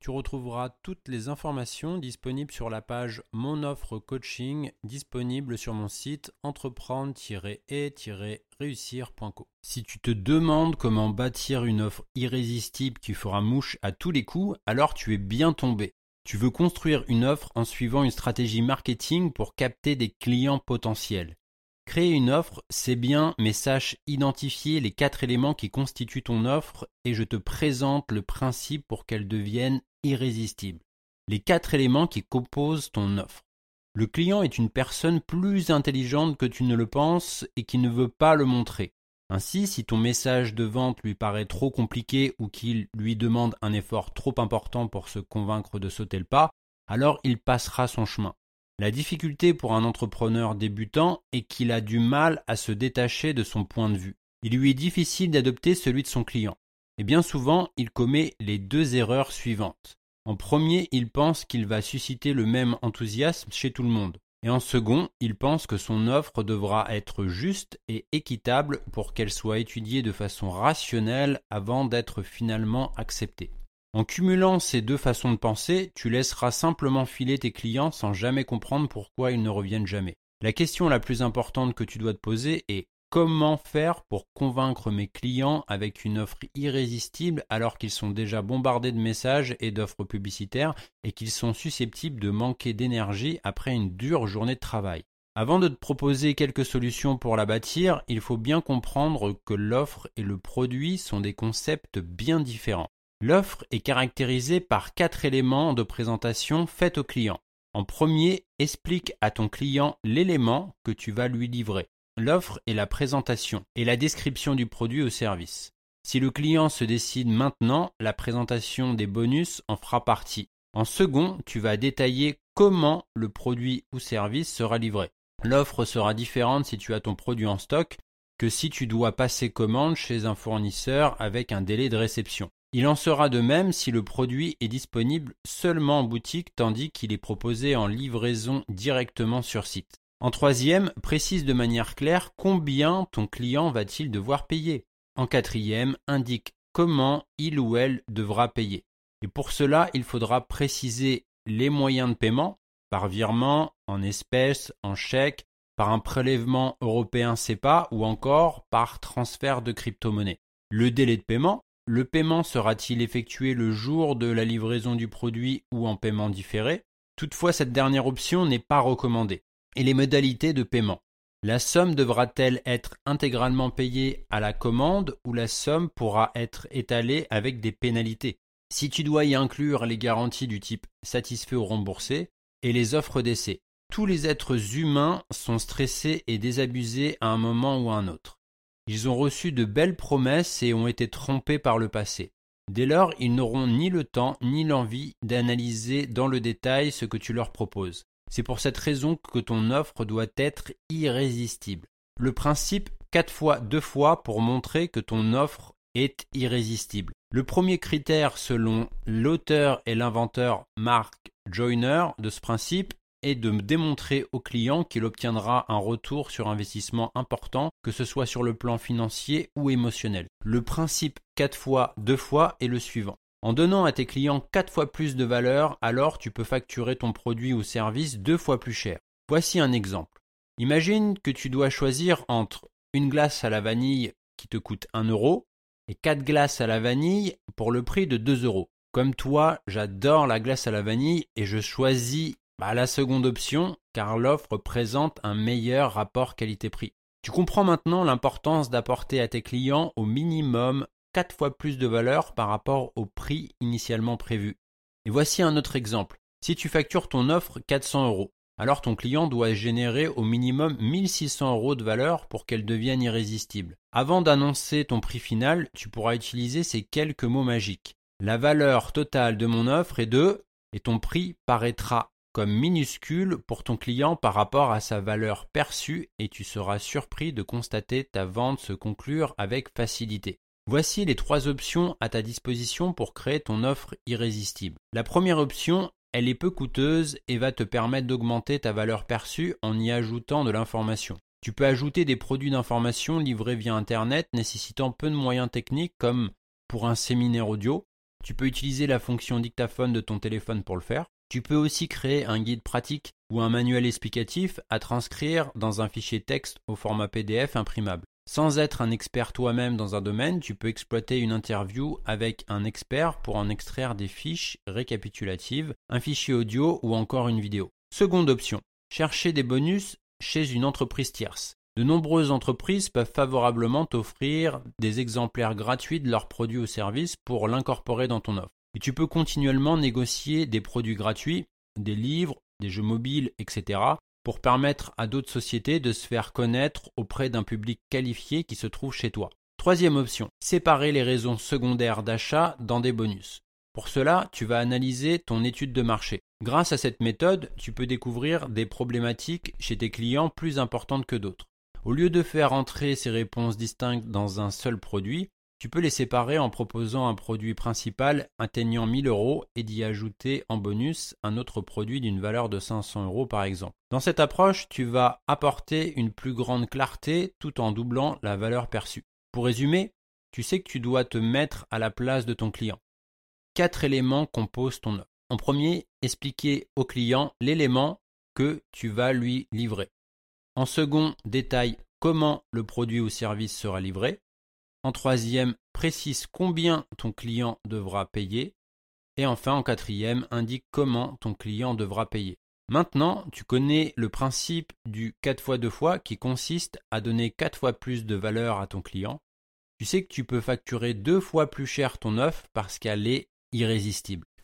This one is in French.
Tu retrouveras toutes les informations disponibles sur la page Mon offre coaching disponible sur mon site entreprendre-et-réussir.co. Si tu te demandes comment bâtir une offre irrésistible qui fera mouche à tous les coups, alors tu es bien tombé. Tu veux construire une offre en suivant une stratégie marketing pour capter des clients potentiels. Créer une offre, c'est bien, mais sache identifier les quatre éléments qui constituent ton offre et je te présente le principe pour qu'elle devienne irrésistible. Les quatre éléments qui composent ton offre. Le client est une personne plus intelligente que tu ne le penses et qui ne veut pas le montrer. Ainsi, si ton message de vente lui paraît trop compliqué ou qu'il lui demande un effort trop important pour se convaincre de sauter le pas, alors il passera son chemin. La difficulté pour un entrepreneur débutant est qu'il a du mal à se détacher de son point de vue. Il lui est difficile d'adopter celui de son client. Et bien souvent, il commet les deux erreurs suivantes. En premier, il pense qu'il va susciter le même enthousiasme chez tout le monde. Et en second, il pense que son offre devra être juste et équitable pour qu'elle soit étudiée de façon rationnelle avant d'être finalement acceptée. En cumulant ces deux façons de penser, tu laisseras simplement filer tes clients sans jamais comprendre pourquoi ils ne reviennent jamais. La question la plus importante que tu dois te poser est comment faire pour convaincre mes clients avec une offre irrésistible alors qu'ils sont déjà bombardés de messages et d'offres publicitaires et qu'ils sont susceptibles de manquer d'énergie après une dure journée de travail? Avant de te proposer quelques solutions pour la bâtir, il faut bien comprendre que l'offre et le produit sont des concepts bien différents. L'offre est caractérisée par quatre éléments de présentation faits au client. En premier, explique à ton client l'élément que tu vas lui livrer. L'offre est la présentation et la description du produit ou service. Si le client se décide maintenant, la présentation des bonus en fera partie. En second, tu vas détailler comment le produit ou service sera livré. L'offre sera différente si tu as ton produit en stock que si tu dois passer commande chez un fournisseur avec un délai de réception. Il en sera de même si le produit est disponible seulement en boutique tandis qu'il est proposé en livraison directement sur site. En troisième, précise de manière claire combien ton client va-t-il devoir payer. En quatrième, indique comment il ou elle devra payer. Et pour cela, il faudra préciser les moyens de paiement, par virement, en espèces, en chèque, par un prélèvement européen CEPA ou encore par transfert de crypto-monnaie. Le délai de paiement, le paiement sera-t-il effectué le jour de la livraison du produit ou en paiement différé? Toutefois, cette dernière option n'est pas recommandée. Et les modalités de paiement. La somme devra-t-elle être intégralement payée à la commande ou la somme pourra être étalée avec des pénalités? Si tu dois y inclure les garanties du type satisfait ou remboursé et les offres d'essai. Tous les êtres humains sont stressés et désabusés à un moment ou à un autre. Ils ont reçu de belles promesses et ont été trompés par le passé. Dès lors, ils n'auront ni le temps ni l'envie d'analyser dans le détail ce que tu leur proposes. C'est pour cette raison que ton offre doit être irrésistible. Le principe 4 fois 2 fois pour montrer que ton offre est irrésistible. Le premier critère selon l'auteur et l'inventeur Mark Joyner de ce principe et de démontrer au client qu'il obtiendra un retour sur investissement important, que ce soit sur le plan financier ou émotionnel. Le principe 4 fois 2 fois est le suivant. En donnant à tes clients 4 fois plus de valeur, alors tu peux facturer ton produit ou service 2 fois plus cher. Voici un exemple. Imagine que tu dois choisir entre une glace à la vanille qui te coûte 1 euro et 4 glaces à la vanille pour le prix de 2 euros. Comme toi, j'adore la glace à la vanille et je choisis bah, la seconde option, car l'offre présente un meilleur rapport qualité-prix. Tu comprends maintenant l'importance d'apporter à tes clients au minimum 4 fois plus de valeur par rapport au prix initialement prévu. Et voici un autre exemple. Si tu factures ton offre 400 euros, alors ton client doit générer au minimum 1600 euros de valeur pour qu'elle devienne irrésistible. Avant d'annoncer ton prix final, tu pourras utiliser ces quelques mots magiques. La valeur totale de mon offre est de, et ton prix paraîtra comme minuscule pour ton client par rapport à sa valeur perçue et tu seras surpris de constater ta vente se conclure avec facilité. Voici les trois options à ta disposition pour créer ton offre irrésistible. La première option, elle est peu coûteuse et va te permettre d'augmenter ta valeur perçue en y ajoutant de l'information. Tu peux ajouter des produits d'information livrés via Internet nécessitant peu de moyens techniques comme pour un séminaire audio. Tu peux utiliser la fonction dictaphone de ton téléphone pour le faire. Tu peux aussi créer un guide pratique ou un manuel explicatif à transcrire dans un fichier texte au format PDF imprimable. Sans être un expert toi-même dans un domaine, tu peux exploiter une interview avec un expert pour en extraire des fiches récapitulatives, un fichier audio ou encore une vidéo. Seconde option, chercher des bonus chez une entreprise tierce. De nombreuses entreprises peuvent favorablement t'offrir des exemplaires gratuits de leurs produits ou services pour l'incorporer dans ton offre. Et tu peux continuellement négocier des produits gratuits, des livres, des jeux mobiles, etc pour permettre à d'autres sociétés de se faire connaître auprès d'un public qualifié qui se trouve chez toi. Troisième option, séparer les raisons secondaires d'achat dans des bonus. Pour cela, tu vas analyser ton étude de marché. Grâce à cette méthode, tu peux découvrir des problématiques chez tes clients plus importantes que d'autres. Au lieu de faire entrer ces réponses distinctes dans un seul produit, tu peux les séparer en proposant un produit principal atteignant 1000 euros et d'y ajouter en bonus un autre produit d'une valeur de 500 euros par exemple. Dans cette approche, tu vas apporter une plus grande clarté tout en doublant la valeur perçue. Pour résumer, tu sais que tu dois te mettre à la place de ton client. Quatre éléments composent ton offre. En premier, expliquer au client l'élément que tu vas lui livrer. En second, détaille comment le produit ou service sera livré. En troisième, précise combien ton client devra payer. Et enfin, en quatrième, indique comment ton client devra payer. Maintenant, tu connais le principe du 4 fois 2 fois qui consiste à donner 4 fois plus de valeur à ton client. Tu sais que tu peux facturer deux fois plus cher ton offre parce qu'elle est irrésistible.